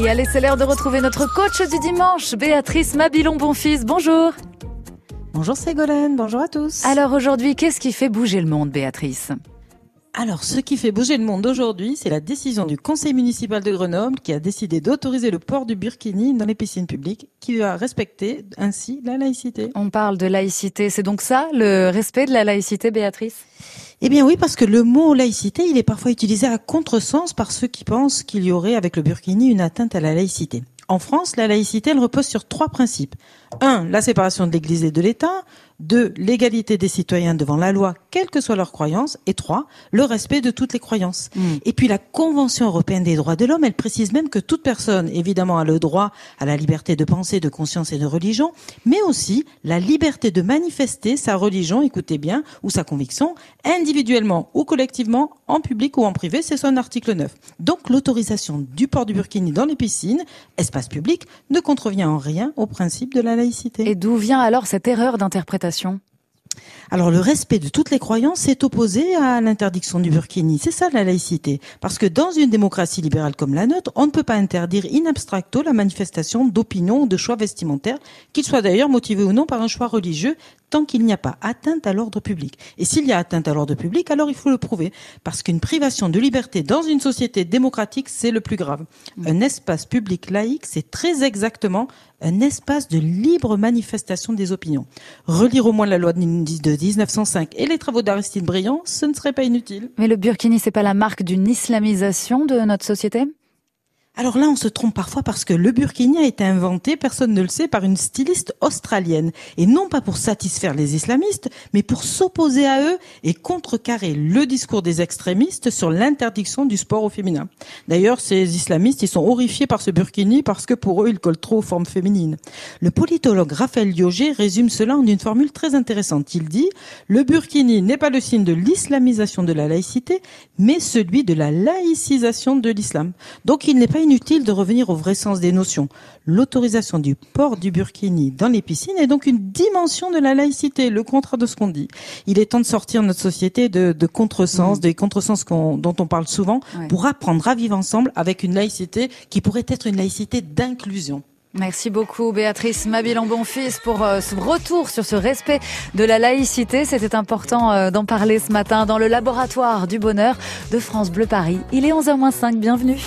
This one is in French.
Paris. Allez, c'est l'heure de retrouver notre coach du dimanche, Béatrice Mabilon-Bonfils. Bonjour. Bonjour Ségolène, bonjour à tous. Alors aujourd'hui, qu'est-ce qui fait bouger le monde, Béatrice? Alors, ce qui fait bouger le monde aujourd'hui, c'est la décision du conseil municipal de Grenoble qui a décidé d'autoriser le port du burkini dans les piscines publiques, qui va respecter ainsi la laïcité. On parle de laïcité, c'est donc ça, le respect de la laïcité, Béatrice? Eh bien oui, parce que le mot laïcité, il est parfois utilisé à contresens par ceux qui pensent qu'il y aurait avec le burkini une atteinte à la laïcité. En France, la laïcité, elle repose sur trois principes. Un, la séparation de l'Église et de l'État. Deux, l'égalité des citoyens devant la loi, quelles que soient leurs croyances. Et trois, le respect de toutes les croyances. Mm. Et puis la Convention européenne des droits de l'homme, elle précise même que toute personne, évidemment, a le droit à la liberté de pensée, de conscience et de religion, mais aussi la liberté de manifester sa religion, écoutez bien, ou sa conviction, individuellement ou collectivement, en public ou en privé, c'est son article 9. Donc l'autorisation du port du burkini dans les piscines, espace public, ne contrevient en rien au principe de la laïcité. Et d'où vient alors cette erreur d'interprétation alors le respect de toutes les croyances est opposé à l'interdiction du burkini. C'est ça la laïcité. Parce que dans une démocratie libérale comme la nôtre, on ne peut pas interdire in abstracto la manifestation d'opinions ou de choix vestimentaires, qu'ils soient d'ailleurs motivés ou non par un choix religieux, tant qu'il n'y a pas atteinte à l'ordre public. Et s'il y a atteinte à l'ordre public, alors il faut le prouver. Parce qu'une privation de liberté dans une société démocratique, c'est le plus grave. Un espace public laïque, c'est très exactement un espace de libre manifestation des opinions. Relire au moins la loi de 1905 et les travaux d'Aristide Briand, ce ne serait pas inutile. Mais le burkini, c'est pas la marque d'une islamisation de notre société? Alors là, on se trompe parfois parce que le burkini a été inventé, personne ne le sait, par une styliste australienne. Et non pas pour satisfaire les islamistes, mais pour s'opposer à eux et contrecarrer le discours des extrémistes sur l'interdiction du sport au féminin. D'ailleurs, ces islamistes, ils sont horrifiés par ce burkini parce que pour eux, il colle trop aux formes féminines. Le politologue Raphaël Liogé résume cela en une formule très intéressante. Il dit, le burkini n'est pas le signe de l'islamisation de la laïcité, mais celui de la laïcisation de l'islam. Donc il n'est pas inutile de revenir au vrai sens des notions. L'autorisation du port du burkini dans les piscines est donc une dimension de la laïcité, le contraire de ce qu'on dit. Il est temps de sortir notre société de, de contresens, mmh. des contresens dont on parle souvent, pour apprendre à vivre ensemble avec une laïcité qui pourrait être une laïcité d'inclusion. Merci beaucoup Béatrice Mabilon-Bonfils pour euh, ce retour sur ce respect de la laïcité. C'était important euh, d'en parler ce matin dans le laboratoire du bonheur de France Bleu Paris. Il est 11h05, bienvenue.